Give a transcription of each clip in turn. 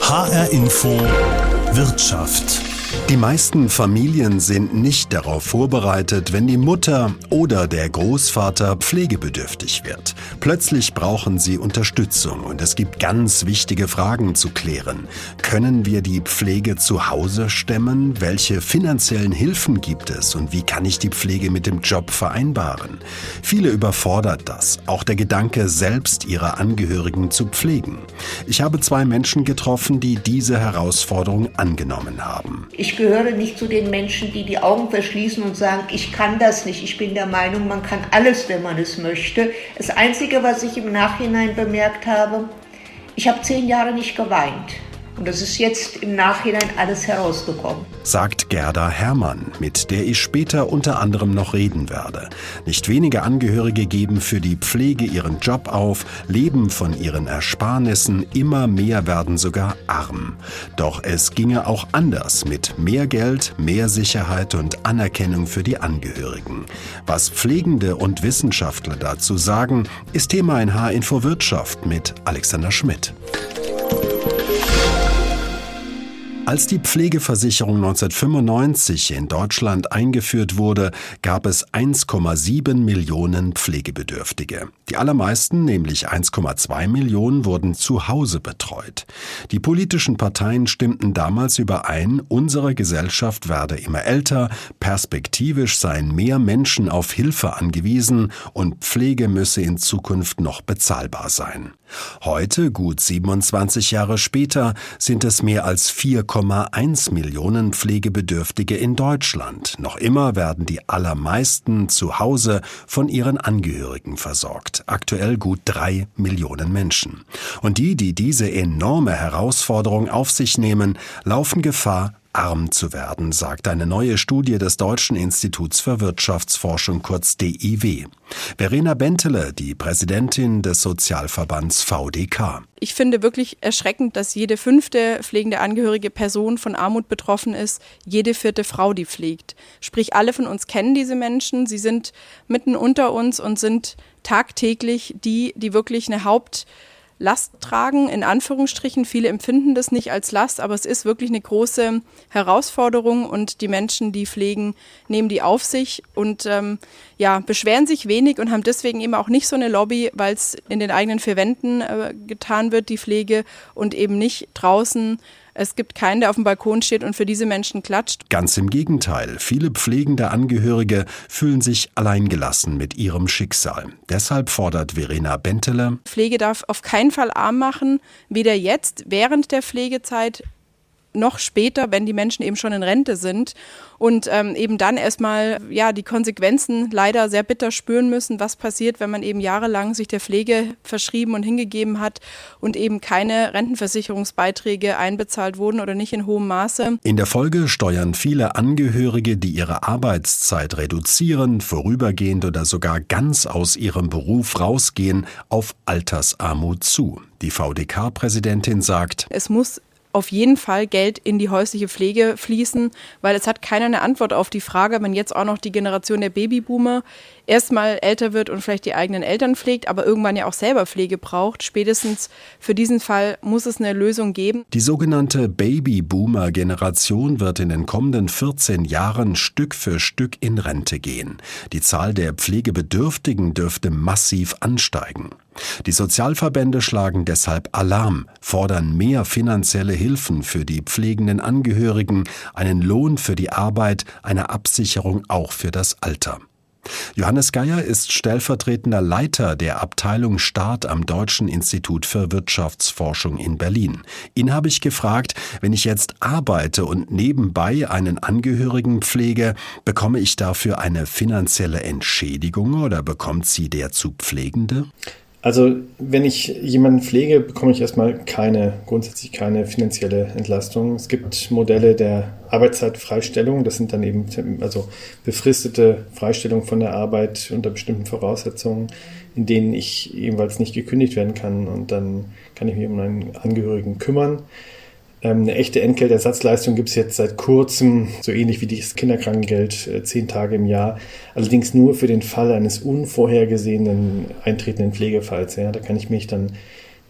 HR Info Wirtschaft die meisten Familien sind nicht darauf vorbereitet, wenn die Mutter oder der Großvater pflegebedürftig wird. Plötzlich brauchen sie Unterstützung und es gibt ganz wichtige Fragen zu klären. Können wir die Pflege zu Hause stemmen? Welche finanziellen Hilfen gibt es und wie kann ich die Pflege mit dem Job vereinbaren? Viele überfordert das, auch der Gedanke, selbst ihre Angehörigen zu pflegen. Ich habe zwei Menschen getroffen, die diese Herausforderung angenommen haben. Ich gehöre nicht zu den Menschen, die die Augen verschließen und sagen, ich kann das nicht. Ich bin der Meinung, man kann alles, wenn man es möchte. Das Einzige, was ich im Nachhinein bemerkt habe, ich habe zehn Jahre nicht geweint. Und das ist jetzt im Nachhinein alles herausgekommen. Sagt Gerda Herrmann, mit der ich später unter anderem noch reden werde. Nicht wenige Angehörige geben für die Pflege ihren Job auf, leben von ihren Ersparnissen, immer mehr werden sogar arm. Doch es ginge auch anders mit mehr Geld, mehr Sicherheit und Anerkennung für die Angehörigen. Was Pflegende und Wissenschaftler dazu sagen, ist Thema in H-Info Wirtschaft mit Alexander Schmidt. Als die Pflegeversicherung 1995 in Deutschland eingeführt wurde, gab es 1,7 Millionen Pflegebedürftige. Die allermeisten, nämlich 1,2 Millionen, wurden zu Hause betreut. Die politischen Parteien stimmten damals überein, unsere Gesellschaft werde immer älter, perspektivisch seien mehr Menschen auf Hilfe angewiesen und Pflege müsse in Zukunft noch bezahlbar sein. Heute, gut 27 Jahre später, sind es mehr als 4,1 Millionen Pflegebedürftige in Deutschland. Noch immer werden die allermeisten zu Hause von ihren Angehörigen versorgt. Aktuell gut drei Millionen Menschen. Und die, die diese enorme Herausforderung auf sich nehmen, laufen Gefahr, arm zu werden, sagt eine neue Studie des Deutschen Instituts für Wirtschaftsforschung kurz DIW. Verena Bentele, die Präsidentin des Sozialverbands VDK. Ich finde wirklich erschreckend, dass jede fünfte pflegende angehörige Person von Armut betroffen ist, jede vierte Frau, die pflegt. Sprich, alle von uns kennen diese Menschen, sie sind mitten unter uns und sind tagtäglich die, die wirklich eine Haupt Last tragen, in Anführungsstrichen. Viele empfinden das nicht als Last, aber es ist wirklich eine große Herausforderung und die Menschen, die pflegen, nehmen die auf sich und ähm, ja, beschweren sich wenig und haben deswegen eben auch nicht so eine Lobby, weil es in den eigenen vier Wänden äh, getan wird, die Pflege, und eben nicht draußen es gibt keinen, der auf dem Balkon steht und für diese Menschen klatscht. Ganz im Gegenteil. Viele pflegende Angehörige fühlen sich alleingelassen mit ihrem Schicksal. Deshalb fordert Verena Bentele. Pflege darf auf keinen Fall arm machen, weder jetzt, während der Pflegezeit, noch später, wenn die Menschen eben schon in Rente sind und ähm, eben dann erstmal ja die Konsequenzen leider sehr bitter spüren müssen, was passiert, wenn man eben jahrelang sich der Pflege verschrieben und hingegeben hat und eben keine Rentenversicherungsbeiträge einbezahlt wurden oder nicht in hohem Maße. In der Folge steuern viele Angehörige, die ihre Arbeitszeit reduzieren, vorübergehend oder sogar ganz aus ihrem Beruf rausgehen, auf Altersarmut zu. Die VDK-Präsidentin sagt, es muss auf jeden Fall Geld in die häusliche Pflege fließen, weil es hat keiner eine Antwort auf die Frage, wenn jetzt auch noch die Generation der Babyboomer erstmal älter wird und vielleicht die eigenen Eltern pflegt, aber irgendwann ja auch selber Pflege braucht. Spätestens für diesen Fall muss es eine Lösung geben. Die sogenannte Babyboomer-Generation wird in den kommenden 14 Jahren Stück für Stück in Rente gehen. Die Zahl der Pflegebedürftigen dürfte massiv ansteigen. Die Sozialverbände schlagen deshalb Alarm, fordern mehr finanzielle Hilfen für die pflegenden Angehörigen, einen Lohn für die Arbeit, eine Absicherung auch für das Alter. Johannes Geier ist stellvertretender Leiter der Abteilung Staat am Deutschen Institut für Wirtschaftsforschung in Berlin. Ihn habe ich gefragt, wenn ich jetzt arbeite und nebenbei einen Angehörigen pflege, bekomme ich dafür eine finanzielle Entschädigung oder bekommt sie der zu Pflegende? Also wenn ich jemanden pflege, bekomme ich erstmal keine, grundsätzlich keine finanzielle Entlastung. Es gibt Modelle der Arbeitszeitfreistellung, das sind dann eben also befristete Freistellung von der Arbeit unter bestimmten Voraussetzungen, in denen ich ebenfalls nicht gekündigt werden kann und dann kann ich mich um einen Angehörigen kümmern. Ähm, eine echte Entgeltersatzleistung gibt es jetzt seit kurzem, so ähnlich wie das Kinderkrankengeld, äh, zehn Tage im Jahr. Allerdings nur für den Fall eines unvorhergesehenen eintretenden Pflegefalls. Ja. Da kann ich mich dann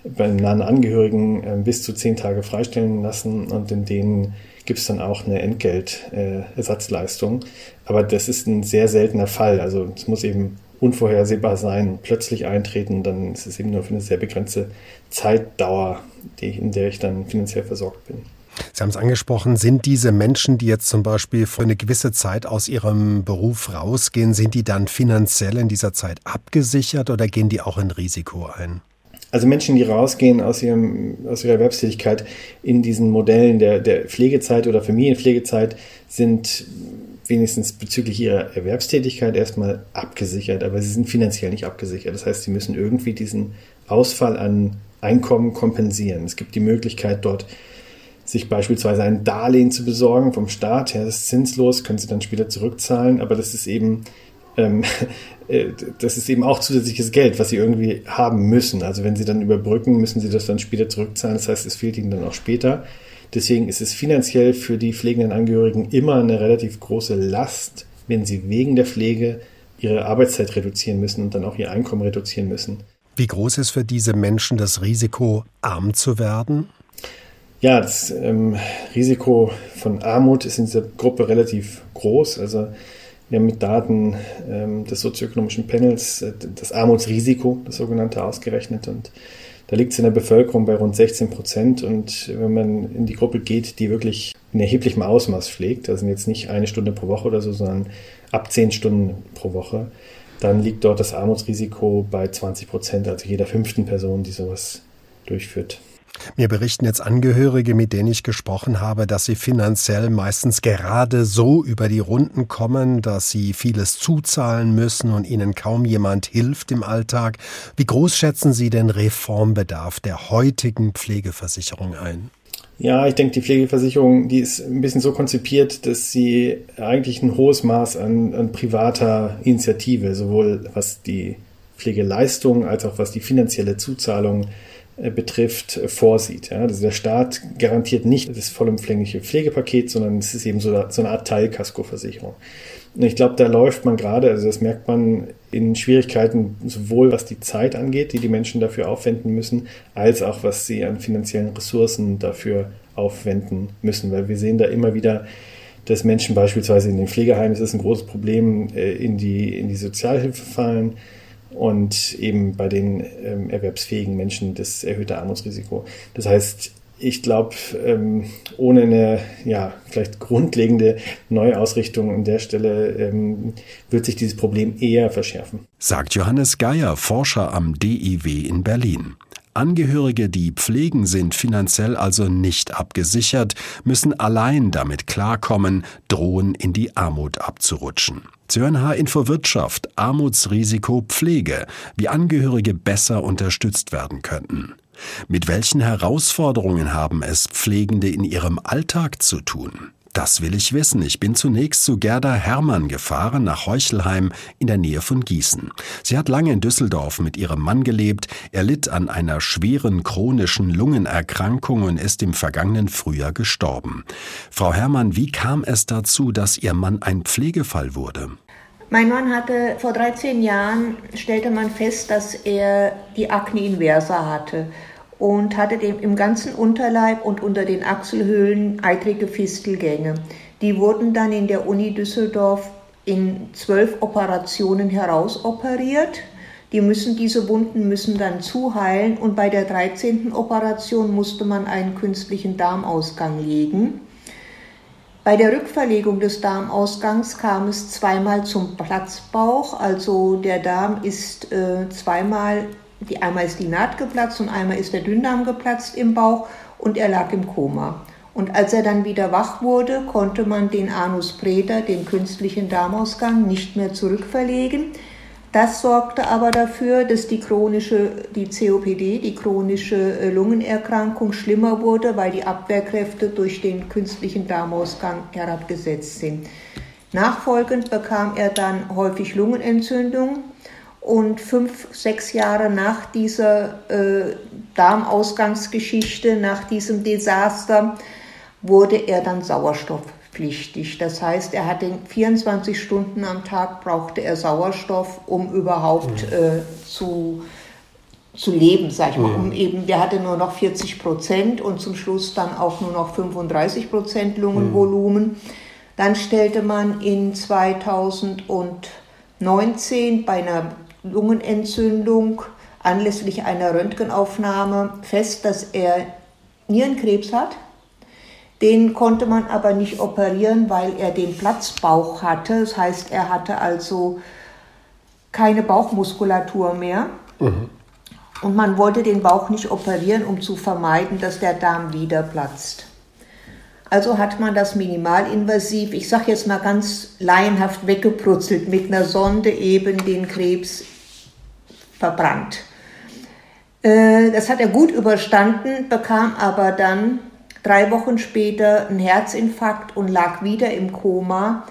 bei nahen Angehörigen äh, bis zu zehn Tage freistellen lassen und in denen gibt es dann auch eine Entgeltersatzleistung. Äh, Aber das ist ein sehr seltener Fall. Also es muss eben unvorhersehbar sein, plötzlich eintreten, dann ist es eben nur für eine sehr begrenzte Zeitdauer, die, in der ich dann finanziell versorgt bin. Sie haben es angesprochen, sind diese Menschen, die jetzt zum Beispiel für eine gewisse Zeit aus ihrem Beruf rausgehen, sind die dann finanziell in dieser Zeit abgesichert oder gehen die auch in Risiko ein? Also Menschen, die rausgehen aus, ihrem, aus ihrer Erwerbstätigkeit in diesen Modellen der, der Pflegezeit oder Familienpflegezeit, sind wenigstens bezüglich ihrer Erwerbstätigkeit erstmal abgesichert, aber sie sind finanziell nicht abgesichert. Das heißt, sie müssen irgendwie diesen Ausfall an Einkommen kompensieren. Es gibt die Möglichkeit, dort sich beispielsweise ein Darlehen zu besorgen vom Staat. Ja, das ist zinslos, können sie dann später zurückzahlen, aber das ist eben ähm, äh, das ist eben auch zusätzliches Geld, was sie irgendwie haben müssen. Also wenn sie dann überbrücken, müssen sie das dann später zurückzahlen. Das heißt, es fehlt ihnen dann auch später. Deswegen ist es finanziell für die pflegenden Angehörigen immer eine relativ große Last, wenn sie wegen der Pflege ihre Arbeitszeit reduzieren müssen und dann auch ihr Einkommen reduzieren müssen. Wie groß ist für diese Menschen das Risiko, arm zu werden? Ja, das ähm, Risiko von Armut ist in dieser Gruppe relativ groß. Also wir haben mit Daten ähm, des sozioökonomischen Panels äh, das Armutsrisiko, das sogenannte, ausgerechnet. Und da liegt es in der Bevölkerung bei rund 16 Prozent. Und wenn man in die Gruppe geht, die wirklich in erheblichem Ausmaß pflegt, sind jetzt nicht eine Stunde pro Woche oder so, sondern ab zehn Stunden pro Woche, dann liegt dort das Armutsrisiko bei 20 Prozent, also jeder fünften Person, die sowas durchführt. Mir berichten jetzt Angehörige, mit denen ich gesprochen habe, dass sie finanziell meistens gerade so über die Runden kommen, dass sie vieles zuzahlen müssen und ihnen kaum jemand hilft im Alltag. Wie groß schätzen Sie den Reformbedarf der heutigen Pflegeversicherung ein? Ja, ich denke, die Pflegeversicherung, die ist ein bisschen so konzipiert, dass sie eigentlich ein hohes Maß an, an privater Initiative, sowohl was die Pflegeleistung als auch was die finanzielle Zuzahlung äh, betrifft, äh, vorsieht. Ja? Also der Staat garantiert nicht das vollumfängliche Pflegepaket, sondern es ist eben so, so eine Art Teilkaskoversicherung. Und ich glaube, da läuft man gerade, also das merkt man in Schwierigkeiten, sowohl was die Zeit angeht, die die Menschen dafür aufwenden müssen, als auch was sie an finanziellen Ressourcen dafür aufwenden müssen. Weil wir sehen da immer wieder, dass Menschen beispielsweise in den Pflegeheimen, das ist ein großes Problem, äh, in die, in die Sozialhilfe fallen und eben bei den ähm, erwerbsfähigen Menschen das erhöhte Armutsrisiko. Das heißt, ich glaube, ähm, ohne eine ja, vielleicht grundlegende Neuausrichtung an der Stelle ähm, wird sich dieses Problem eher verschärfen. Sagt Johannes Geier, Forscher am DIW in Berlin. Angehörige, die pflegen, sind finanziell also nicht abgesichert, müssen allein damit klarkommen, drohen in die Armut abzurutschen. Sie hören H-Info Wirtschaft, Armutsrisiko Pflege, wie Angehörige besser unterstützt werden könnten. Mit welchen Herausforderungen haben es Pflegende in ihrem Alltag zu tun? Das will ich wissen. Ich bin zunächst zu Gerda Hermann gefahren nach Heuchelheim in der Nähe von Gießen. Sie hat lange in Düsseldorf mit ihrem Mann gelebt. Er litt an einer schweren chronischen Lungenerkrankung und ist im vergangenen Frühjahr gestorben. Frau Hermann, wie kam es dazu, dass Ihr Mann ein Pflegefall wurde? Mein Mann hatte vor 13 Jahren, stellte man fest, dass er die Akne inversa hatte und hatte im ganzen Unterleib und unter den Achselhöhlen eitrige Fistelgänge. Die wurden dann in der Uni Düsseldorf in zwölf Operationen herausoperiert. Die müssen, diese Wunden müssen dann zuheilen und bei der 13. Operation musste man einen künstlichen Darmausgang legen. Bei der Rückverlegung des Darmausgangs kam es zweimal zum Platzbauch, also der Darm ist äh, zweimal die, einmal ist die Naht geplatzt und einmal ist der Dünndarm geplatzt im Bauch und er lag im Koma. Und als er dann wieder wach wurde, konnte man den Anus Preta, den künstlichen Darmausgang, nicht mehr zurückverlegen. Das sorgte aber dafür, dass die chronische, die COPD, die chronische äh, Lungenerkrankung schlimmer wurde, weil die Abwehrkräfte durch den künstlichen Darmausgang herabgesetzt sind. Nachfolgend bekam er dann häufig Lungenentzündung, und fünf, sechs Jahre nach dieser äh, Darmausgangsgeschichte, nach diesem Desaster, wurde er dann sauerstoffpflichtig. Das heißt, er hatte 24 Stunden am Tag brauchte er Sauerstoff, um überhaupt mhm. äh, zu, zu leben, sag ich mal. Um eben, der hatte nur noch 40 Prozent und zum Schluss dann auch nur noch 35 Prozent Lungenvolumen. Dann stellte man in 2019 bei einer Lungenentzündung anlässlich einer Röntgenaufnahme fest, dass er Nierenkrebs hat. Den konnte man aber nicht operieren, weil er den Platzbauch hatte. Das heißt, er hatte also keine Bauchmuskulatur mehr. Mhm. Und man wollte den Bauch nicht operieren, um zu vermeiden, dass der Darm wieder platzt. Also hat man das minimalinvasiv, ich sage jetzt mal ganz laienhaft weggeprutzelt, mit einer Sonde eben den Krebs verbrannt. Äh, das hat er gut überstanden, bekam aber dann drei Wochen später einen Herzinfarkt und lag wieder im Koma.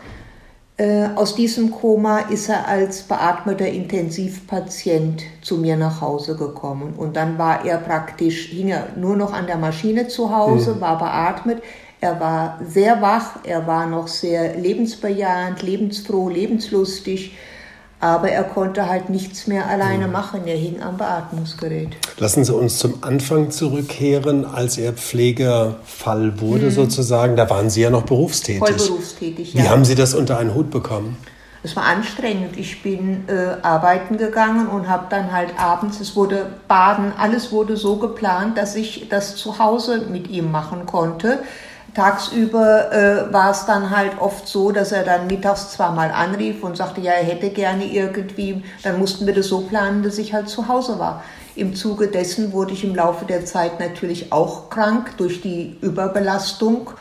Äh, aus diesem Koma ist er als beatmeter Intensivpatient zu mir nach Hause gekommen. Und dann war er praktisch, hing er nur noch an der Maschine zu Hause, mhm. war beatmet. Er war sehr wach, er war noch sehr lebensbejahend, lebensfroh, lebenslustig aber er konnte halt nichts mehr alleine hm. machen. Er hing am Beatmungsgerät. Lassen Sie uns zum Anfang zurückkehren, als er Pflegefall wurde hm. sozusagen. Da waren Sie ja noch berufstätig. Voll berufstätig, ja. Wie haben Sie das unter einen Hut bekommen? Es war anstrengend. Ich bin äh, arbeiten gegangen und habe dann halt abends, es wurde Baden, alles wurde so geplant, dass ich das zu Hause mit ihm machen konnte. Tagsüber äh, war es dann halt oft so, dass er dann mittags zwar mal anrief und sagte, ja, er hätte gerne irgendwie, dann mussten wir das so planen, dass ich halt zu Hause war. Im Zuge dessen wurde ich im Laufe der Zeit natürlich auch krank durch die Überbelastung.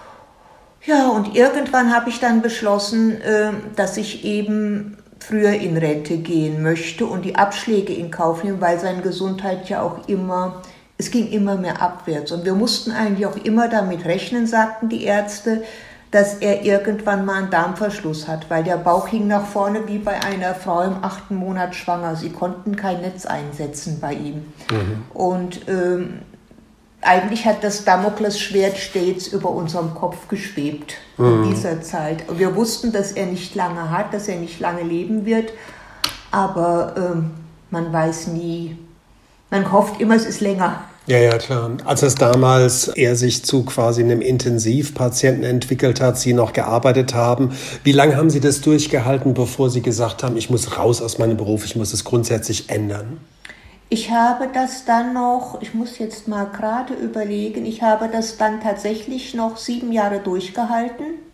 Ja, und irgendwann habe ich dann beschlossen, äh, dass ich eben früher in Rente gehen möchte und die Abschläge in Kauf nehmen, weil seine Gesundheit ja auch immer es ging immer mehr abwärts. Und wir mussten eigentlich auch immer damit rechnen, sagten die Ärzte, dass er irgendwann mal einen Darmverschluss hat, weil der Bauch hing nach vorne wie bei einer Frau im achten Monat schwanger. Sie konnten kein Netz einsetzen bei ihm. Mhm. Und ähm, eigentlich hat das Damoklesschwert stets über unserem Kopf geschwebt mhm. in dieser Zeit. Und wir wussten, dass er nicht lange hat, dass er nicht lange leben wird, aber ähm, man weiß nie, man hofft immer, es ist länger. Ja, ja, klar. Als es damals er sich zu quasi einem Intensivpatienten entwickelt hat, Sie noch gearbeitet haben, wie lange haben Sie das durchgehalten, bevor Sie gesagt haben, ich muss raus aus meinem Beruf, ich muss es grundsätzlich ändern? Ich habe das dann noch, ich muss jetzt mal gerade überlegen, ich habe das dann tatsächlich noch sieben Jahre durchgehalten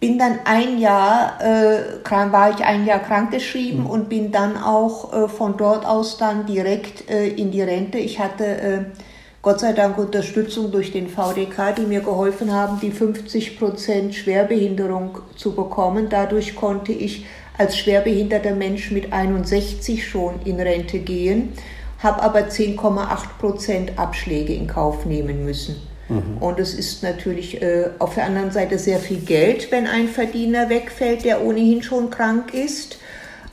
bin dann ein Jahr, äh, war ich ein Jahr krankgeschrieben mhm. und bin dann auch äh, von dort aus dann direkt äh, in die Rente. Ich hatte äh, Gott sei Dank Unterstützung durch den VDK, die mir geholfen haben, die 50 Prozent Schwerbehinderung zu bekommen. Dadurch konnte ich als schwerbehinderter Mensch mit 61 schon in Rente gehen, habe aber 10,8 Prozent Abschläge in Kauf nehmen müssen. Mhm. Und es ist natürlich äh, auf der anderen Seite sehr viel Geld, wenn ein Verdiener wegfällt, der ohnehin schon krank ist.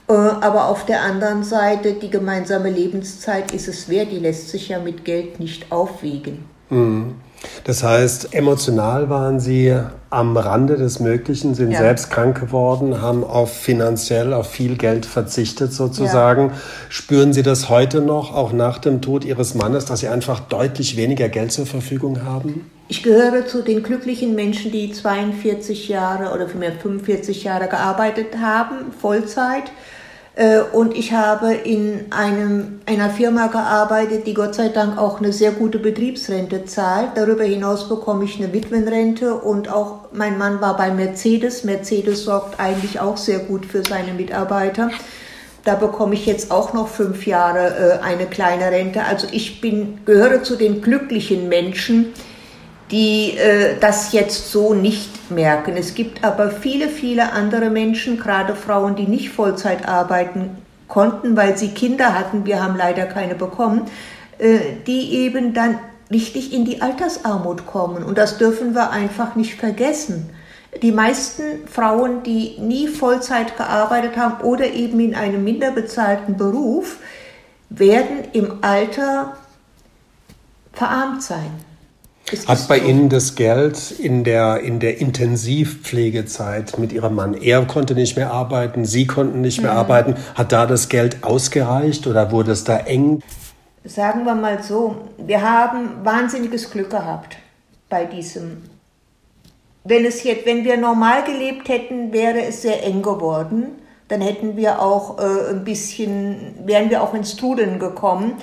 Äh, aber auf der anderen Seite, die gemeinsame Lebenszeit ist es wert, die lässt sich ja mit Geld nicht aufwiegen. Mhm. Das heißt, emotional waren Sie am Rande des Möglichen, sind ja. selbst krank geworden, haben auf finanziell auf viel Geld verzichtet sozusagen. Ja. Spüren Sie das heute noch, auch nach dem Tod Ihres Mannes, dass Sie einfach deutlich weniger Geld zur Verfügung haben? Ich gehöre zu den glücklichen Menschen, die 42 Jahre oder vielmehr 45 Jahre gearbeitet haben, Vollzeit und ich habe in einem, einer Firma gearbeitet, die Gott sei Dank auch eine sehr gute Betriebsrente zahlt. Darüber hinaus bekomme ich eine Witwenrente und auch mein Mann war bei Mercedes. Mercedes sorgt eigentlich auch sehr gut für seine Mitarbeiter. Da bekomme ich jetzt auch noch fünf Jahre äh, eine kleine Rente. Also ich bin, gehöre zu den glücklichen Menschen, die äh, das jetzt so nicht merken. Es gibt aber viele, viele andere Menschen, gerade Frauen, die nicht Vollzeit arbeiten konnten, weil sie Kinder hatten, wir haben leider keine bekommen, äh, die eben dann richtig in die Altersarmut kommen. Und das dürfen wir einfach nicht vergessen. Die meisten Frauen, die nie Vollzeit gearbeitet haben oder eben in einem minder bezahlten Beruf, werden im Alter verarmt sein. Hat bei so. Ihnen das Geld in der, in der Intensivpflegezeit mit Ihrem Mann, er konnte nicht mehr arbeiten, Sie konnten nicht mehr mhm. arbeiten, hat da das Geld ausgereicht oder wurde es da eng? Sagen wir mal so, wir haben wahnsinniges Glück gehabt bei diesem. Wenn, es jetzt, wenn wir normal gelebt hätten, wäre es sehr eng geworden. Dann hätten wir auch äh, ein bisschen, wären wir auch ins Trudeln gekommen.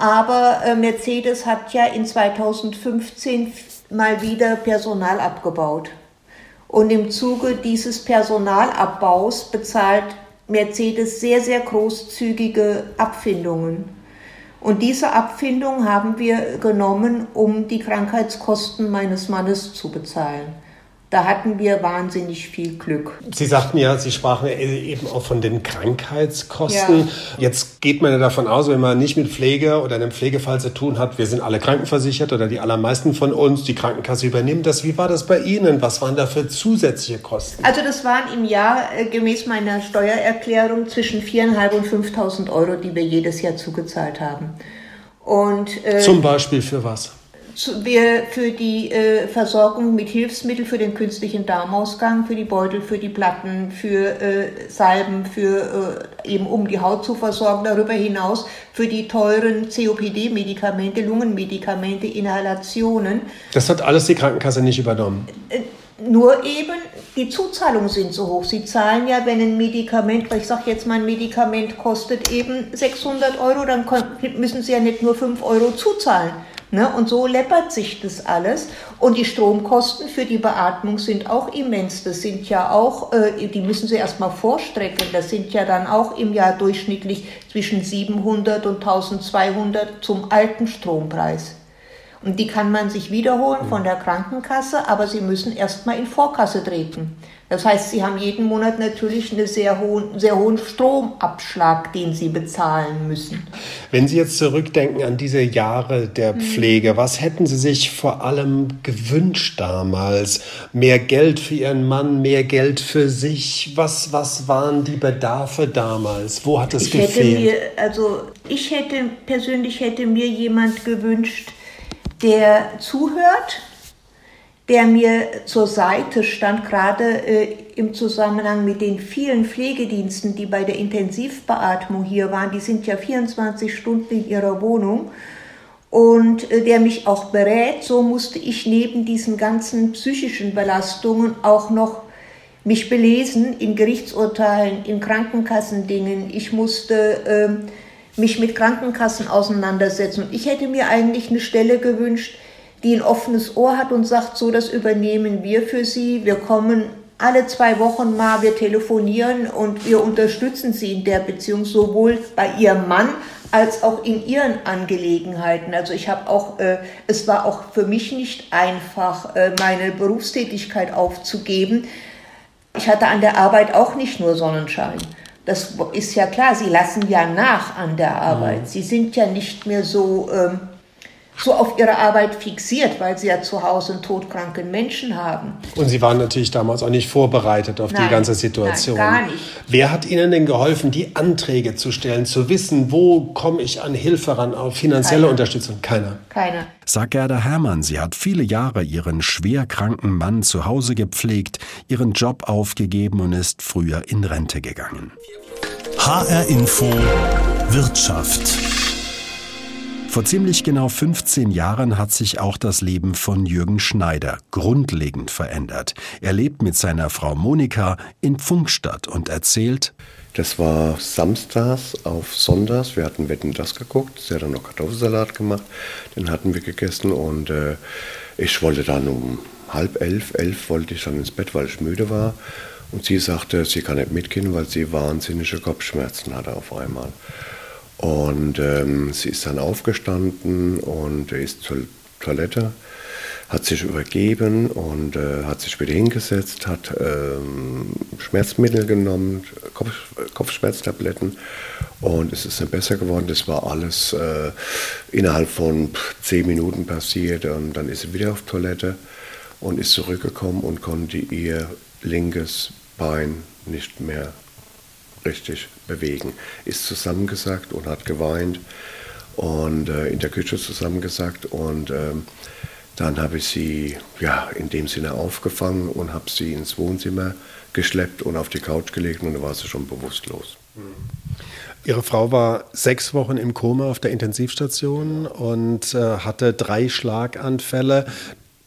Aber äh, Mercedes hat ja in 2015 mal wieder Personal abgebaut. Und im Zuge dieses Personalabbaus bezahlt Mercedes sehr, sehr großzügige Abfindungen. Und diese Abfindung haben wir genommen, um die Krankheitskosten meines Mannes zu bezahlen. Da hatten wir wahnsinnig viel Glück. Sie sagten ja, Sie sprachen eben auch von den Krankheitskosten. Ja. Jetzt geht man ja davon aus, wenn man nicht mit Pflege oder einem Pflegefall zu tun hat, wir sind alle krankenversichert oder die allermeisten von uns, die Krankenkasse übernimmt das. Wie war das bei Ihnen? Was waren da für zusätzliche Kosten? Also das waren im Jahr äh, gemäß meiner Steuererklärung zwischen 4.500 und 5.000 Euro, die wir jedes Jahr zugezahlt haben. Und, äh, Zum Beispiel für was? Wir für die äh, Versorgung mit Hilfsmitteln für den künstlichen Darmausgang, für die Beutel, für die Platten, für äh, Salben, für äh, eben um die Haut zu versorgen, darüber hinaus für die teuren COPD-Medikamente, Lungenmedikamente, Inhalationen. Das hat alles die Krankenkasse nicht übernommen. Äh, nur eben, die Zuzahlungen sind so hoch. Sie zahlen ja, wenn ein Medikament, ich sage jetzt mal, ein Medikament kostet eben 600 Euro, dann müssen Sie ja nicht nur 5 Euro zuzahlen Ne? Und so läppert sich das alles. Und die Stromkosten für die Beatmung sind auch immens. Das sind ja auch, äh, die müssen Sie erstmal vorstrecken. Das sind ja dann auch im Jahr durchschnittlich zwischen 700 und 1200 zum alten Strompreis. Und die kann man sich wiederholen von der Krankenkasse, aber Sie müssen erstmal in Vorkasse treten. Das heißt, Sie haben jeden Monat natürlich einen sehr hohen, sehr hohen Stromabschlag, den Sie bezahlen müssen. Wenn Sie jetzt zurückdenken an diese Jahre der mhm. Pflege, mhm. was hätten Sie sich vor allem gewünscht damals? Mehr Geld für Ihren Mann, mehr Geld für sich? Was, was waren die Bedarfe damals? Wo hat es ich gefehlt? Mir, also ich hätte persönlich hätte mir jemand gewünscht, der zuhört, der mir zur Seite stand, gerade äh, im Zusammenhang mit den vielen Pflegediensten, die bei der Intensivbeatmung hier waren. Die sind ja 24 Stunden in ihrer Wohnung. Und äh, der mich auch berät. So musste ich neben diesen ganzen psychischen Belastungen auch noch mich belesen in Gerichtsurteilen, in Krankenkassendingen. Ich musste äh, mich mit Krankenkassen auseinandersetzen. Und ich hätte mir eigentlich eine Stelle gewünscht, die ein offenes Ohr hat und sagt, so, das übernehmen wir für Sie. Wir kommen alle zwei Wochen mal, wir telefonieren und wir unterstützen Sie in der Beziehung sowohl bei Ihrem Mann als auch in Ihren Angelegenheiten. Also ich habe auch, äh, es war auch für mich nicht einfach, äh, meine Berufstätigkeit aufzugeben. Ich hatte an der Arbeit auch nicht nur Sonnenschein. Das ist ja klar, Sie lassen ja nach an der Arbeit. Mhm. Sie sind ja nicht mehr so... Ähm, so auf ihre Arbeit fixiert, weil sie ja zu Hause einen todkranken Menschen haben. Und Sie waren natürlich damals auch nicht vorbereitet auf nein, die ganze Situation. Nein, gar nicht. Wer hat Ihnen denn geholfen, die Anträge zu stellen, zu wissen, wo komme ich an Hilfe ran, auf finanzielle Keiner. Unterstützung? Keiner. Keiner. Sagt Gerda Hermann, sie hat viele Jahre ihren schwer kranken Mann zu Hause gepflegt, ihren Job aufgegeben und ist früher in Rente gegangen. HR Info Wirtschaft vor ziemlich genau 15 Jahren hat sich auch das Leben von Jürgen Schneider grundlegend verändert. Er lebt mit seiner Frau Monika in Pfungstadt und erzählt, das war samstags auf sonntags. Wir hatten Wetten das geguckt. Sie hat dann noch Kartoffelsalat gemacht. Den hatten wir gegessen und äh, ich wollte dann um halb elf, elf wollte ich dann ins Bett, weil ich müde war. Und sie sagte, sie kann nicht mitgehen, weil sie wahnsinnige Kopfschmerzen hatte auf einmal. Und ähm, sie ist dann aufgestanden und ist zur Toilette, hat sich übergeben und äh, hat sich wieder hingesetzt, hat ähm, Schmerzmittel genommen, Kopf, Kopfschmerztabletten und es ist dann besser geworden. Das war alles äh, innerhalb von zehn Minuten passiert und dann ist sie wieder auf Toilette und ist zurückgekommen und konnte ihr linkes Bein nicht mehr richtig bewegen. Ist zusammengesackt und hat geweint und äh, in der Küche zusammengesackt und ähm, dann habe ich sie ja, in dem Sinne aufgefangen und habe sie ins Wohnzimmer geschleppt und auf die Couch gelegt und dann war sie schon bewusstlos. Ihre Frau war sechs Wochen im Koma auf der Intensivstation und äh, hatte drei Schlaganfälle.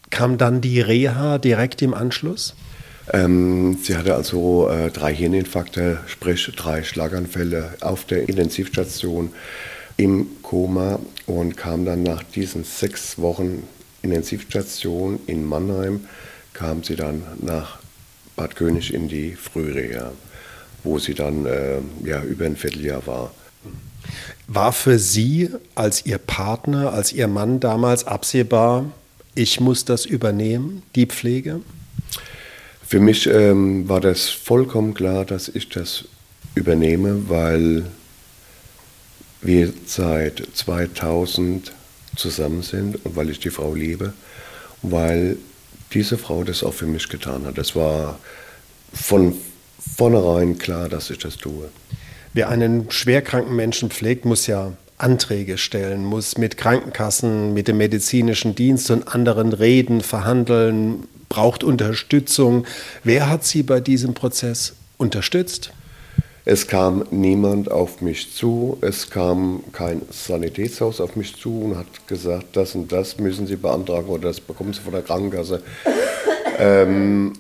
Kam dann die Reha direkt im Anschluss? Ähm, sie hatte also äh, drei Hirninfarkte, sprich drei Schlaganfälle auf der Intensivstation im Koma und kam dann nach diesen sechs Wochen Intensivstation in Mannheim, kam sie dann nach Bad König in die Frühreha, wo sie dann äh, ja, über ein Vierteljahr war. War für Sie als Ihr Partner, als Ihr Mann damals absehbar, ich muss das übernehmen, die Pflege? Für mich ähm, war das vollkommen klar, dass ich das übernehme, weil wir seit 2000 zusammen sind und weil ich die Frau liebe, weil diese Frau das auch für mich getan hat. Es war von vornherein klar, dass ich das tue. Wer einen schwerkranken Menschen pflegt, muss ja Anträge stellen, muss mit Krankenkassen, mit dem medizinischen Dienst und anderen reden, verhandeln, braucht Unterstützung. Wer hat Sie bei diesem Prozess unterstützt? Es kam niemand auf mich zu, es kam kein Sanitätshaus auf mich zu und hat gesagt, das und das müssen Sie beantragen oder das bekommen Sie von der Krankenkasse. ähm,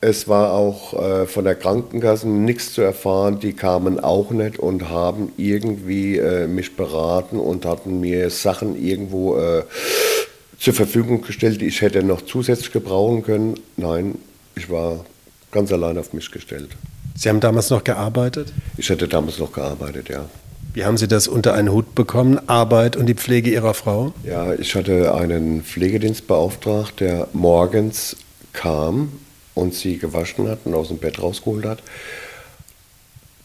es war auch äh, von der Krankenkasse nichts zu erfahren, die kamen auch nicht und haben irgendwie äh, mich beraten und hatten mir Sachen irgendwo äh, zur Verfügung gestellt, die ich hätte noch zusätzlich gebrauchen können. Nein, ich war ganz allein auf mich gestellt. Sie haben damals noch gearbeitet? Ich hätte damals noch gearbeitet, ja. Wie haben Sie das unter einen Hut bekommen, Arbeit und die Pflege Ihrer Frau? Ja, ich hatte einen Pflegedienst beauftragt, der morgens kam und sie gewaschen hat und aus dem Bett rausgeholt hat.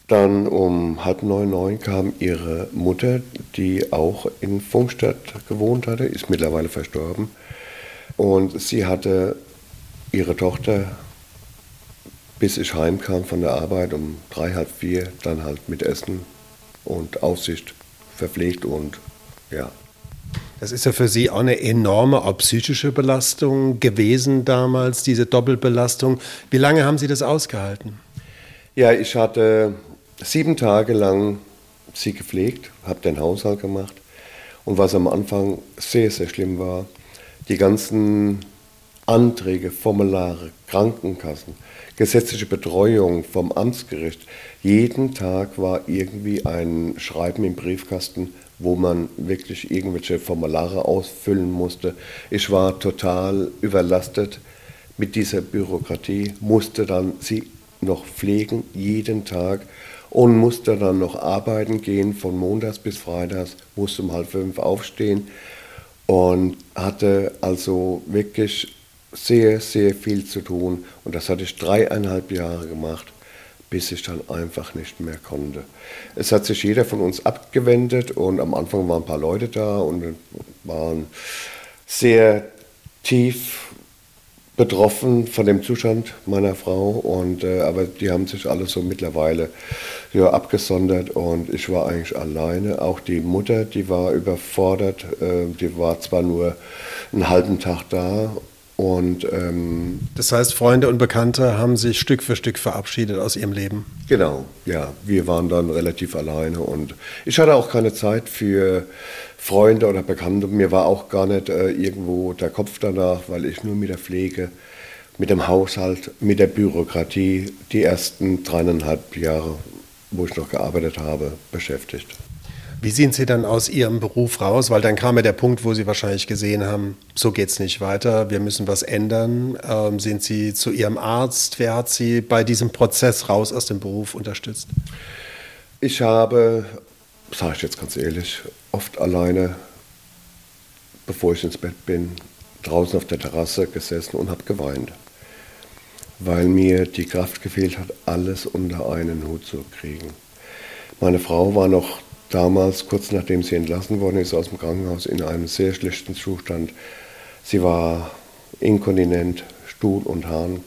Dann um halb neun, neun kam ihre Mutter, die auch in Funkstadt gewohnt hatte, ist mittlerweile verstorben. Und sie hatte ihre Tochter bis ich heimkam von der Arbeit um drei, halb vier, dann halt mit Essen und Aufsicht verpflegt und ja. Das ist ja für Sie auch eine enorme, auch psychische Belastung gewesen damals, diese Doppelbelastung. Wie lange haben Sie das ausgehalten? Ja, ich hatte sieben Tage lang sie gepflegt, habe den Haushalt gemacht. Und was am Anfang sehr, sehr schlimm war, die ganzen Anträge, Formulare, Krankenkassen, gesetzliche Betreuung vom Amtsgericht. Jeden Tag war irgendwie ein Schreiben im Briefkasten, wo man wirklich irgendwelche Formulare ausfüllen musste. Ich war total überlastet mit dieser Bürokratie, musste dann sie noch pflegen jeden Tag und musste dann noch arbeiten gehen von Montags bis Freitags, musste um halb fünf aufstehen und hatte also wirklich sehr, sehr viel zu tun. Und das hatte ich dreieinhalb Jahre gemacht, bis ich dann einfach nicht mehr konnte. Es hat sich jeder von uns abgewendet und am Anfang waren ein paar Leute da und waren sehr tief betroffen von dem Zustand meiner Frau und äh, aber die haben sich alle so mittlerweile ja, abgesondert und ich war eigentlich alleine. Auch die Mutter, die war überfordert, äh, die war zwar nur einen halben Tag da und, ähm, das heißt, Freunde und Bekannte haben sich Stück für Stück verabschiedet aus ihrem Leben. Genau, ja. Wir waren dann relativ alleine und ich hatte auch keine Zeit für Freunde oder Bekannte. Mir war auch gar nicht äh, irgendwo der Kopf danach, weil ich nur mit der Pflege, mit dem Haushalt, mit der Bürokratie die ersten dreieinhalb Jahre, wo ich noch gearbeitet habe, beschäftigt. Wie sind Sie dann aus Ihrem Beruf raus? Weil dann kam ja der Punkt, wo Sie wahrscheinlich gesehen haben, so geht es nicht weiter, wir müssen was ändern. Ähm, sind Sie zu Ihrem Arzt? Wer hat Sie bei diesem Prozess raus aus dem Beruf unterstützt? Ich habe, sage ich jetzt ganz ehrlich, oft alleine, bevor ich ins Bett bin, draußen auf der Terrasse gesessen und habe geweint, weil mir die Kraft gefehlt hat, alles unter einen Hut zu kriegen. Meine Frau war noch damals, kurz nachdem sie entlassen worden ist aus dem Krankenhaus, in einem sehr schlechten Zustand. Sie war inkontinent, Stuhl und Hahn.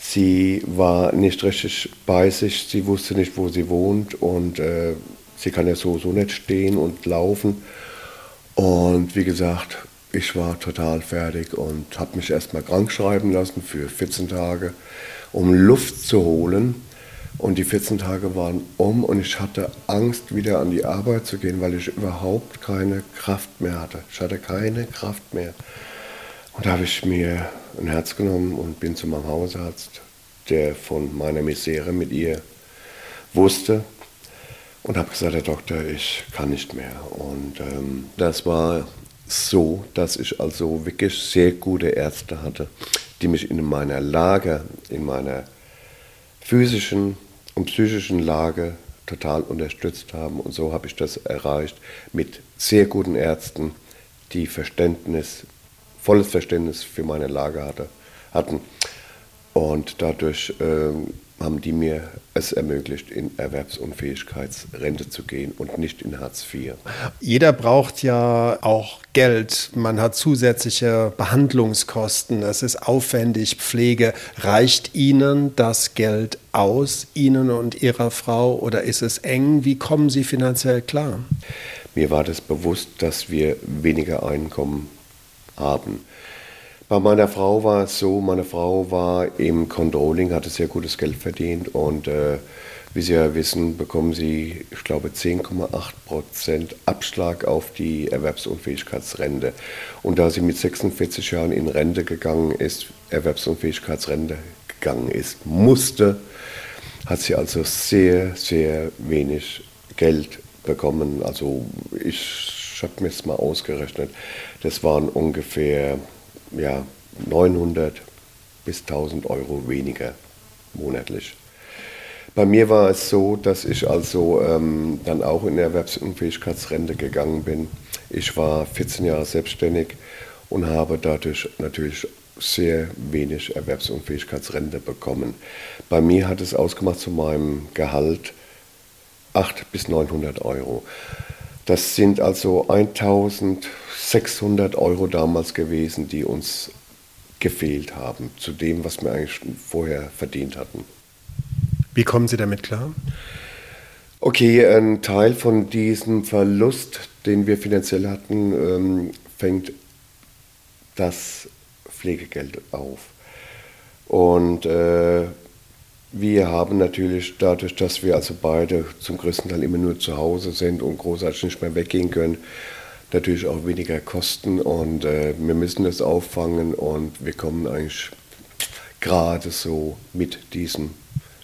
Sie war nicht richtig bei sich, sie wusste nicht, wo sie wohnt und äh, sie kann ja sowieso nicht stehen und laufen. Und wie gesagt, ich war total fertig und habe mich erstmal krank schreiben lassen für 14 Tage, um Luft zu holen Und die 14 Tage waren um und ich hatte Angst, wieder an die Arbeit zu gehen, weil ich überhaupt keine Kraft mehr hatte. Ich hatte keine Kraft mehr. Und da habe ich mir ein Herz genommen und bin zu meinem Hausarzt, der von meiner Misere mit ihr wusste. Und habe gesagt, Herr Doktor, ich kann nicht mehr. Und ähm, das war so, dass ich also wirklich sehr gute Ärzte hatte, die mich in meiner Lage, in meiner physischen und psychischen Lage total unterstützt haben. Und so habe ich das erreicht mit sehr guten Ärzten, die Verständnis, volles Verständnis für meine Lage hatte, hatten. Und dadurch ähm, haben die mir es ermöglicht, in Erwerbsunfähigkeitsrente zu gehen und nicht in Hartz IV. Jeder braucht ja auch Geld. Man hat zusätzliche Behandlungskosten. Es ist aufwendig. Pflege. Reicht Ihnen das Geld aus, Ihnen und Ihrer Frau, oder ist es eng? Wie kommen Sie finanziell klar? Mir war das bewusst, dass wir weniger Einkommen haben. Bei meiner Frau war es so, meine Frau war im Controlling, hatte sehr gutes Geld verdient und äh, wie Sie ja wissen, bekommen Sie, ich glaube, 10,8 Prozent Abschlag auf die Erwerbsunfähigkeitsrente. Und da sie mit 46 Jahren in Rente gegangen ist, Erwerbsunfähigkeitsrente gegangen ist, musste, hat sie also sehr, sehr wenig Geld bekommen. Also ich habe mir es mal ausgerechnet. Das waren ungefähr ja, 900 bis 1000 Euro weniger monatlich. Bei mir war es so, dass ich also ähm, dann auch in Erwerbsunfähigkeitsrente gegangen bin. Ich war 14 Jahre selbstständig und habe dadurch natürlich sehr wenig Erwerbsunfähigkeitsrente bekommen. Bei mir hat es ausgemacht zu meinem Gehalt 800 bis 900 Euro. Das sind also 1600 Euro damals gewesen, die uns gefehlt haben, zu dem, was wir eigentlich vorher verdient hatten. Wie kommen Sie damit klar? Okay, ein Teil von diesem Verlust, den wir finanziell hatten, ähm, fängt das Pflegegeld auf. Und äh, wir haben natürlich dadurch, dass wir also beide zum größten Teil immer nur zu Hause sind und großartig nicht mehr weggehen können, natürlich auch weniger Kosten. Und äh, wir müssen das auffangen und wir kommen eigentlich gerade so mit diesem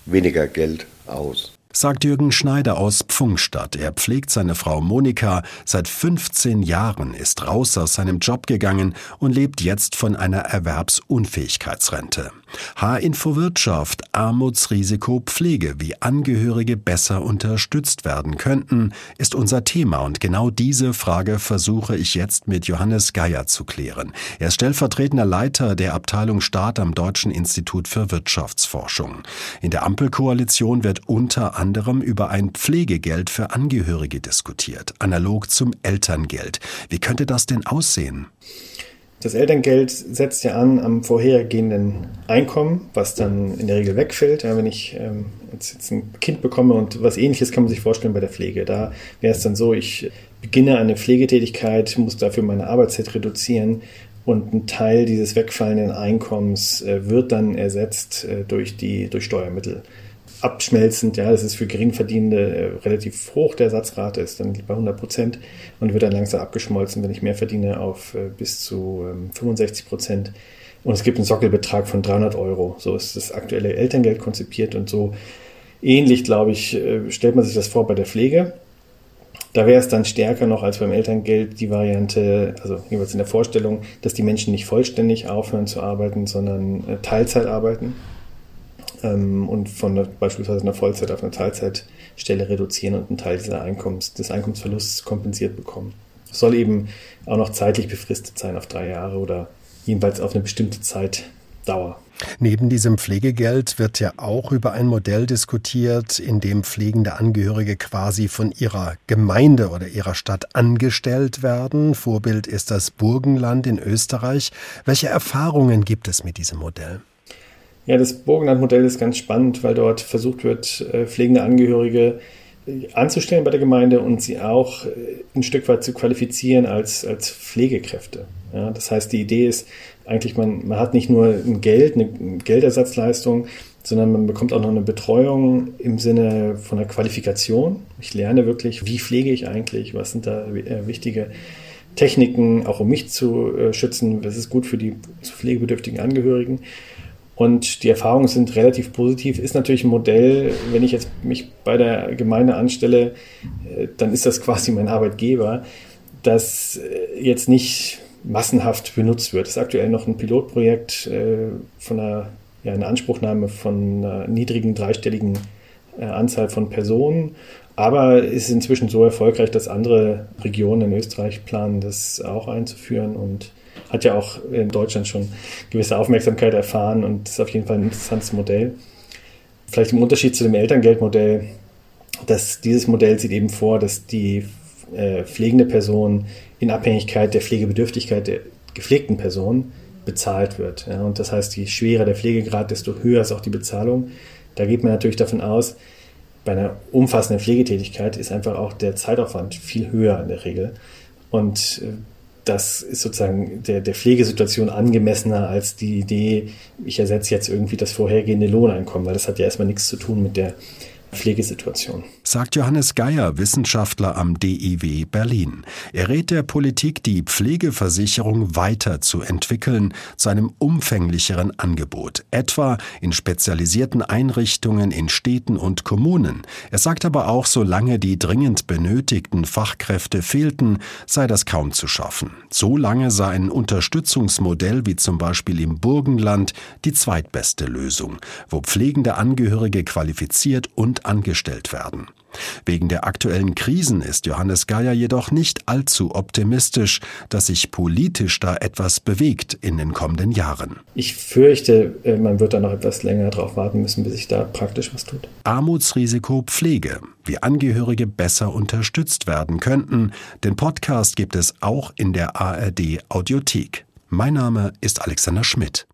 weniger Geld aus sagt Jürgen Schneider aus Pfungstadt. Er pflegt seine Frau Monika. Seit 15 Jahren ist raus aus seinem Job gegangen und lebt jetzt von einer Erwerbsunfähigkeitsrente. H-Info Wirtschaft, Armutsrisiko Pflege, wie Angehörige besser unterstützt werden könnten, ist unser Thema und genau diese Frage versuche ich jetzt mit Johannes Geier zu klären. Er ist stellvertretender Leiter der Abteilung Staat am Deutschen Institut für Wirtschaftsforschung. In der Ampelkoalition wird unter anderem über ein Pflegegeld für Angehörige diskutiert, analog zum Elterngeld. Wie könnte das denn aussehen? Das Elterngeld setzt ja an am vorhergehenden Einkommen, was dann in der Regel wegfällt. Ja, wenn ich ähm, jetzt, jetzt ein Kind bekomme und was ähnliches kann man sich vorstellen bei der Pflege. Da wäre es dann so, ich beginne eine Pflegetätigkeit, muss dafür meine Arbeitszeit reduzieren und ein Teil dieses wegfallenden Einkommens äh, wird dann ersetzt äh, durch die durch Steuermittel abschmelzend. Ja, das ist für Geringverdienende äh, relativ hoch. Der Satzrate ist dann bei 100 Prozent und wird dann langsam abgeschmolzen, wenn ich mehr verdiene, auf äh, bis zu ähm, 65 Prozent. Und es gibt einen Sockelbetrag von 300 Euro. So ist das aktuelle Elterngeld konzipiert und so ähnlich, glaube ich, äh, stellt man sich das vor bei der Pflege. Da wäre es dann stärker noch als beim Elterngeld die Variante, also jeweils in der Vorstellung, dass die Menschen nicht vollständig aufhören zu arbeiten, sondern Teilzeit arbeiten ähm, und von der, beispielsweise einer Vollzeit auf eine Teilzeitstelle reduzieren und einen Teil dieser Einkommens, des Einkommensverlusts kompensiert bekommen. Das soll eben auch noch zeitlich befristet sein auf drei Jahre oder jedenfalls auf eine bestimmte Zeitdauer. Neben diesem Pflegegeld wird ja auch über ein Modell diskutiert, in dem pflegende Angehörige quasi von ihrer Gemeinde oder ihrer Stadt angestellt werden. Vorbild ist das Burgenland in Österreich. Welche Erfahrungen gibt es mit diesem Modell? Ja, das Burgenland-Modell ist ganz spannend, weil dort versucht wird, äh, pflegende Angehörige äh, anzustellen bei der Gemeinde und sie auch äh, ein Stück weit zu qualifizieren als, als Pflegekräfte. Ja, das heißt, die Idee ist eigentlich, man, man hat nicht nur ein Geld, eine Geldersatzleistung, sondern man bekommt auch noch eine Betreuung im Sinne von einer Qualifikation. Ich lerne wirklich, wie pflege ich eigentlich, was sind da wichtige Techniken, auch um mich zu schützen, was ist gut für die pflegebedürftigen Angehörigen. Und die Erfahrungen sind relativ positiv. Ist natürlich ein Modell, wenn ich jetzt mich bei der Gemeinde anstelle, äh, dann ist das quasi mein Arbeitgeber, das äh, jetzt nicht massenhaft benutzt wird. Das ist aktuell noch ein Pilotprojekt äh, von einer, ja, einer Anspruchnahme von einer niedrigen dreistelligen Anzahl von Personen, aber ist inzwischen so erfolgreich, dass andere Regionen in Österreich planen, das auch einzuführen und hat ja auch in Deutschland schon gewisse Aufmerksamkeit erfahren und ist auf jeden Fall ein interessantes Modell. Vielleicht im Unterschied zu dem Elterngeldmodell, dass dieses Modell sieht eben vor, dass die äh, pflegende Person in Abhängigkeit der Pflegebedürftigkeit der gepflegten Person bezahlt wird. Ja, und das heißt, je schwerer der Pflegegrad, desto höher ist auch die Bezahlung. Da geht man natürlich davon aus, bei einer umfassenden Pflegetätigkeit ist einfach auch der Zeitaufwand viel höher in der Regel. Und äh, das ist sozusagen der, der Pflegesituation angemessener als die Idee, ich ersetze jetzt irgendwie das vorhergehende Lohneinkommen, weil das hat ja erstmal nichts zu tun mit der Pflegesituation. Sagt Johannes Geier, Wissenschaftler am DIW Berlin. Er rät der Politik, die Pflegeversicherung weiter zu entwickeln, zu einem umfänglicheren Angebot, etwa in spezialisierten Einrichtungen in Städten und Kommunen. Er sagt aber auch, solange die dringend benötigten Fachkräfte fehlten, sei das kaum zu schaffen. Solange sei ein Unterstützungsmodell wie zum Beispiel im Burgenland die zweitbeste Lösung, wo pflegende Angehörige qualifiziert und angestellt werden. Wegen der aktuellen Krisen ist Johannes Geier jedoch nicht allzu optimistisch, dass sich politisch da etwas bewegt in den kommenden Jahren. Ich fürchte, äh, man wird da noch etwas länger drauf warten müssen, bis sich da praktisch was tut. Armutsrisiko Pflege, wie Angehörige besser unterstützt werden könnten. Den Podcast gibt es auch in der ARD Audiothek. Mein Name ist Alexander Schmidt.